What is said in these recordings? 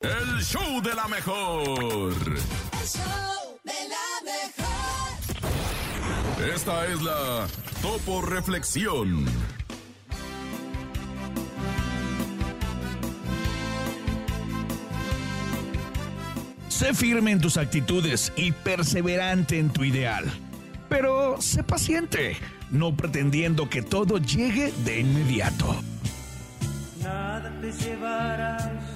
El show de la mejor. El show de la mejor. Esta es la Topo Reflexión. Sé firme en tus actitudes y perseverante en tu ideal. Pero sé paciente, no pretendiendo que todo llegue de inmediato. Nada te llevarás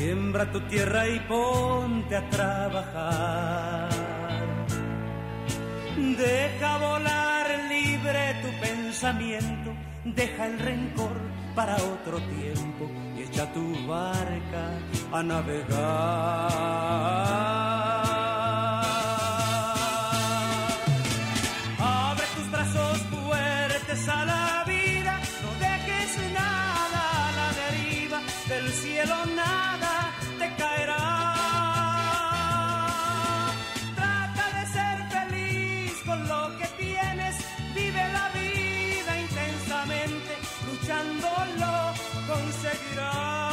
Siembra tu tierra y ponte a trabajar. Deja volar libre tu pensamiento, deja el rencor para otro tiempo y echa tu barca a navegar. Abre tus brazos fuertes a la vida, no dejes nada a la deriva, del cielo nada intensamente, luchándolo conseguirás.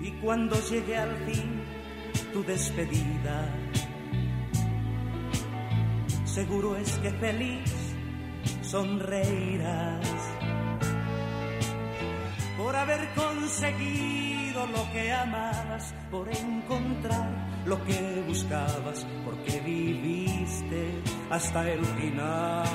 Y cuando llegue al fin tu despedida, seguro es que feliz sonreirás por haber conseguido lo que amabas por encontrar lo que buscabas, porque viviste hasta el final.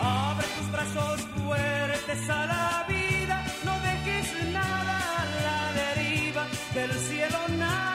Abre tus brazos fuertes a la vida, no dejes nada a la deriva del cielo nada.